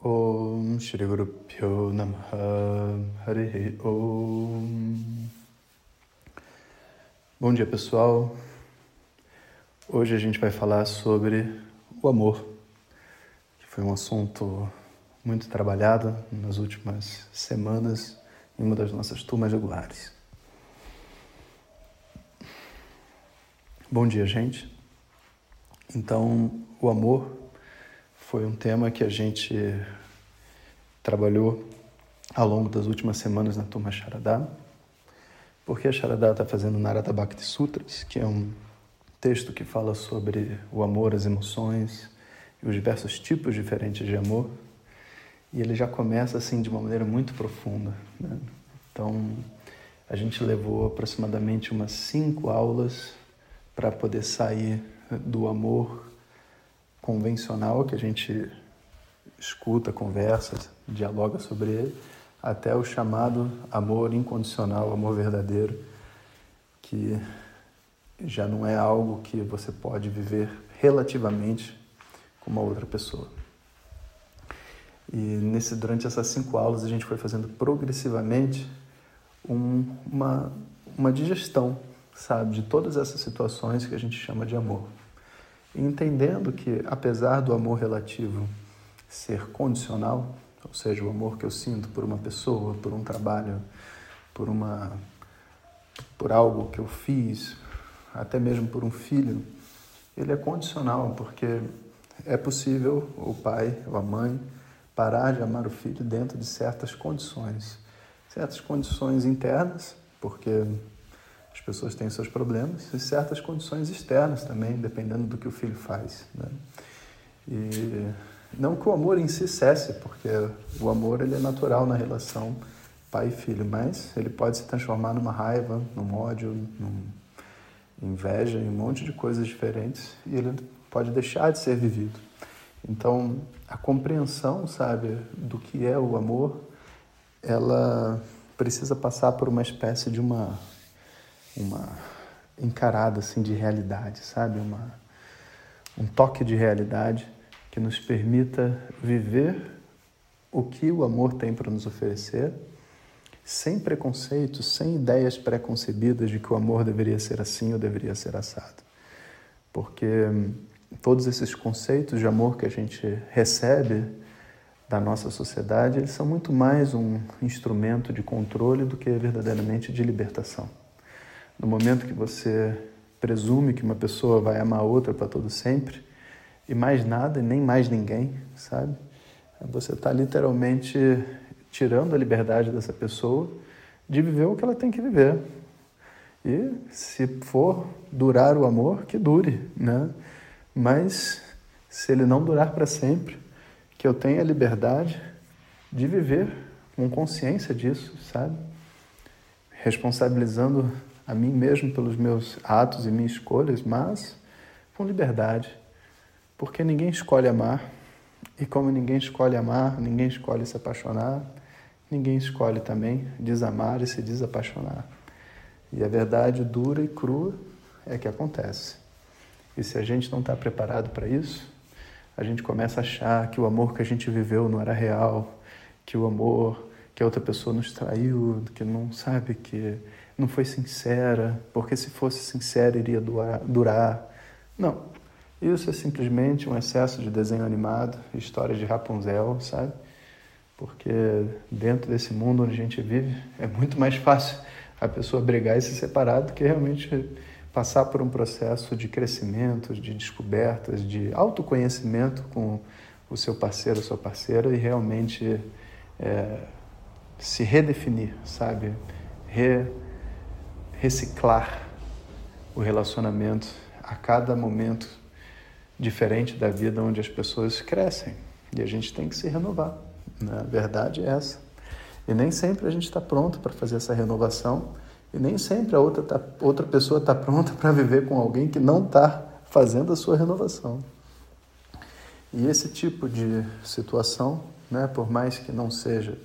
Om Shri Guru Pyo Namaha Harihi Om Bom dia pessoal, hoje a gente vai falar sobre o amor, que foi um assunto muito trabalhado nas últimas semanas em uma das nossas turmas regulares. Bom dia, gente. Então, o amor foi um tema que a gente trabalhou ao longo das últimas semanas na turma Sharadá, porque a Sharadá está fazendo Narada Bhakti Sutras, que é um texto que fala sobre o amor, as emoções e os diversos tipos diferentes de amor, e ele já começa assim de uma maneira muito profunda. Né? Então, a gente levou aproximadamente umas cinco aulas para poder sair do amor convencional que a gente escuta, conversa, dialoga sobre ele, até o chamado amor incondicional, amor verdadeiro, que já não é algo que você pode viver relativamente com uma outra pessoa. E nesse, durante essas cinco aulas a gente foi fazendo progressivamente um, uma, uma digestão, sabe, de todas essas situações que a gente chama de amor entendendo que, apesar do amor relativo ser condicional, ou seja, o amor que eu sinto por uma pessoa, por um trabalho, por uma por algo que eu fiz, até mesmo por um filho, ele é condicional, porque é possível o pai ou a mãe parar de amar o filho dentro de certas condições, certas condições internas, porque as pessoas têm seus problemas e certas condições externas também, dependendo do que o filho faz. Né? E não que o amor em si cesse, porque o amor ele é natural na relação pai e filho, mas ele pode se transformar numa raiva, num ódio, num inveja, em um monte de coisas diferentes e ele pode deixar de ser vivido. Então, a compreensão, sabe, do que é o amor, ela precisa passar por uma espécie de uma uma encarada assim de realidade, sabe? Uma, um toque de realidade que nos permita viver o que o amor tem para nos oferecer, sem preconceitos, sem ideias preconcebidas de que o amor deveria ser assim ou deveria ser assado. Porque hum, todos esses conceitos de amor que a gente recebe da nossa sociedade, eles são muito mais um instrumento de controle do que verdadeiramente de libertação. No momento que você presume que uma pessoa vai amar outra para todo sempre, e mais nada, e nem mais ninguém, sabe? Você está literalmente tirando a liberdade dessa pessoa de viver o que ela tem que viver. E se for durar o amor, que dure, né? Mas se ele não durar para sempre, que eu tenha a liberdade de viver com consciência disso, sabe? Responsabilizando a mim mesmo pelos meus atos e minhas escolhas, mas com liberdade. Porque ninguém escolhe amar, e como ninguém escolhe amar, ninguém escolhe se apaixonar, ninguém escolhe também desamar e se desapaixonar. E a verdade dura e crua é que acontece. E se a gente não está preparado para isso, a gente começa a achar que o amor que a gente viveu não era real, que o amor que a outra pessoa nos traiu, que não sabe que não foi sincera, porque se fosse sincera iria durar. Não. Isso é simplesmente um excesso de desenho animado, história de Rapunzel, sabe? Porque dentro desse mundo onde a gente vive, é muito mais fácil a pessoa brigar e se separar do que realmente passar por um processo de crescimento, de descobertas, de autoconhecimento com o seu parceiro, a sua parceira e realmente é, se redefinir, sabe? Re reciclar o relacionamento a cada momento diferente da vida onde as pessoas crescem. E a gente tem que se renovar. Né? A verdade é essa. E nem sempre a gente está pronto para fazer essa renovação. E nem sempre a outra, tá, outra pessoa está pronta para viver com alguém que não está fazendo a sua renovação. E esse tipo de situação, né, por mais que não seja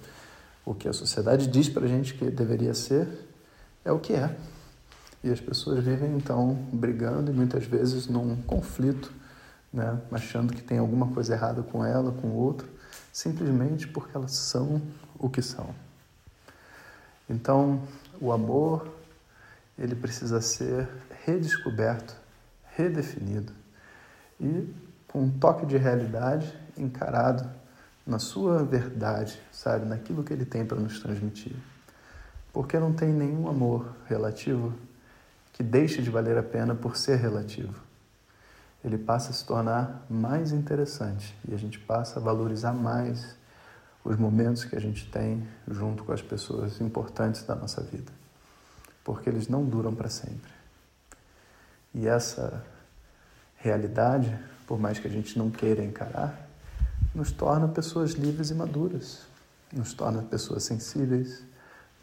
o que a sociedade diz para a gente que deveria ser, é o que é. E as pessoas vivem então brigando e muitas vezes num conflito né? achando que tem alguma coisa errada com ela, com o outro, simplesmente porque elas são o que são. Então, o amor, ele precisa ser redescoberto, redefinido e com um toque de realidade encarado na sua verdade, sabe, naquilo que ele tem para nos transmitir. Porque não tem nenhum amor relativo que deixe de valer a pena por ser relativo. Ele passa a se tornar mais interessante e a gente passa a valorizar mais os momentos que a gente tem junto com as pessoas importantes da nossa vida, porque eles não duram para sempre. E essa realidade, por mais que a gente não queira encarar, nos torna pessoas livres e maduras, nos torna pessoas sensíveis,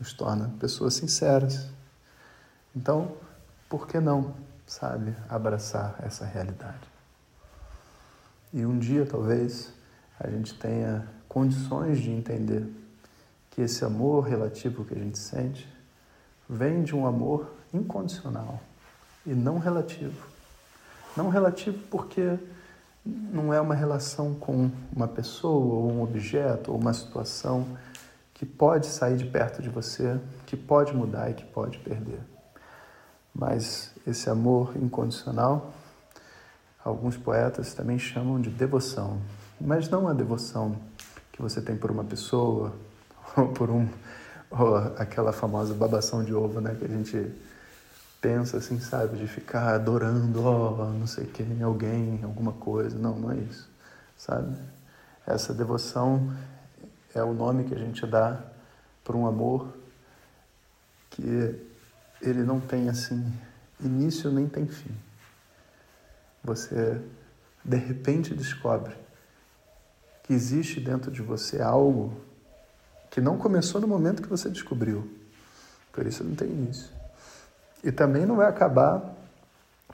nos torna pessoas sinceras. Então, por que não, sabe, abraçar essa realidade? E um dia, talvez, a gente tenha condições de entender que esse amor relativo que a gente sente vem de um amor incondicional e não relativo. Não relativo porque não é uma relação com uma pessoa ou um objeto ou uma situação que pode sair de perto de você, que pode mudar e que pode perder. Mas esse amor incondicional, alguns poetas também chamam de devoção, mas não a devoção que você tem por uma pessoa ou por um ou aquela famosa babação de ovo, né, que a gente pensa assim, sabe, de ficar adorando, ó, oh, não sei quem, alguém, alguma coisa. Não, não é isso, sabe? Essa devoção é o nome que a gente dá para um amor que ele não tem assim início nem tem fim. Você de repente descobre que existe dentro de você algo que não começou no momento que você descobriu. Por isso não tem início. E também não vai acabar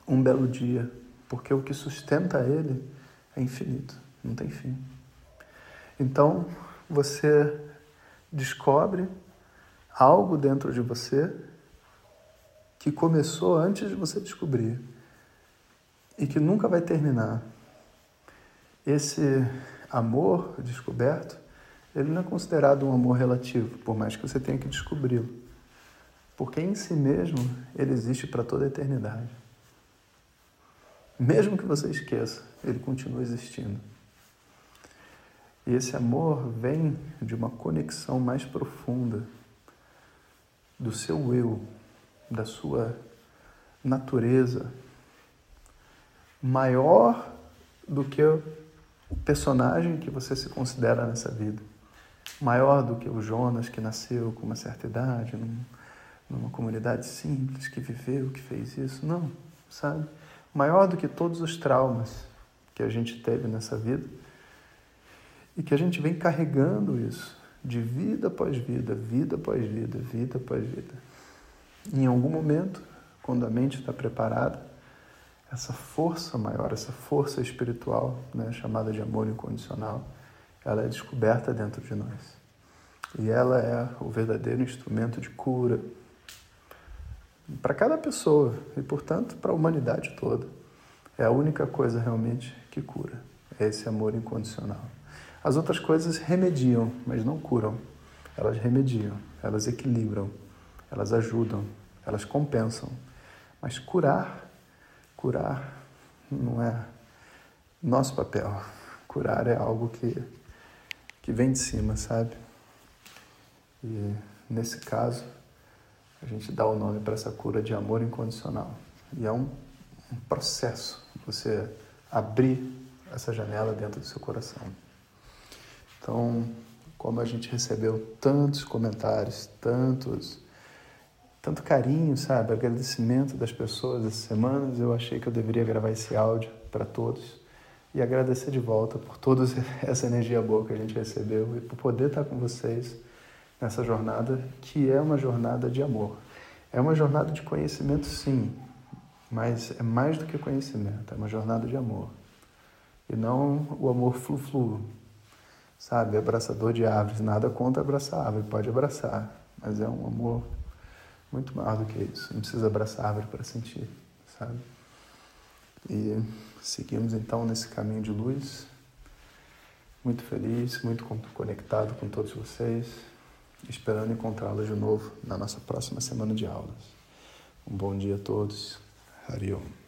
um belo dia, porque o que sustenta ele é infinito, não tem fim. Então, você descobre algo dentro de você que começou antes de você descobrir e que nunca vai terminar. Esse amor descoberto, ele não é considerado um amor relativo, por mais que você tenha que descobri-lo. Porque em si mesmo ele existe para toda a eternidade. Mesmo que você esqueça, ele continua existindo. E esse amor vem de uma conexão mais profunda do seu eu, da sua natureza, maior do que o personagem que você se considera nessa vida. Maior do que o Jonas que nasceu com uma certa idade, num, numa comunidade simples, que viveu, que fez isso. Não, sabe? Maior do que todos os traumas que a gente teve nessa vida e que a gente vem carregando isso de vida após vida, vida após vida, vida após vida. em algum momento, quando a mente está preparada, essa força maior, essa força espiritual, né, chamada de amor incondicional, ela é descoberta dentro de nós. E ela é o verdadeiro instrumento de cura para cada pessoa e, portanto, para a humanidade toda. É a única coisa realmente que cura, é esse amor incondicional. As outras coisas remediam, mas não curam. Elas remediam, elas equilibram, elas ajudam, elas compensam. Mas curar, curar não é nosso papel. Curar é algo que, que vem de cima, sabe? E nesse caso, a gente dá o nome para essa cura de amor incondicional. E é um, um processo você abrir essa janela dentro do seu coração. Então, como a gente recebeu tantos comentários, tantos, tanto carinho, sabe, agradecimento das pessoas essas semanas, eu achei que eu deveria gravar esse áudio para todos e agradecer de volta por toda essa energia boa que a gente recebeu e por poder estar com vocês nessa jornada que é uma jornada de amor. É uma jornada de conhecimento, sim, mas é mais do que conhecimento, é uma jornada de amor. E não o amor flu-flu, sabe? Abraçador de árvores, nada contra abraçar árvore, pode abraçar, mas é um amor muito maior do que isso. Não precisa abraçar árvore para sentir, sabe? E seguimos então nesse caminho de luz. Muito feliz, muito conectado com todos vocês, esperando encontrá-los de novo na nossa próxima semana de aulas. Um bom dia a todos. Hariom.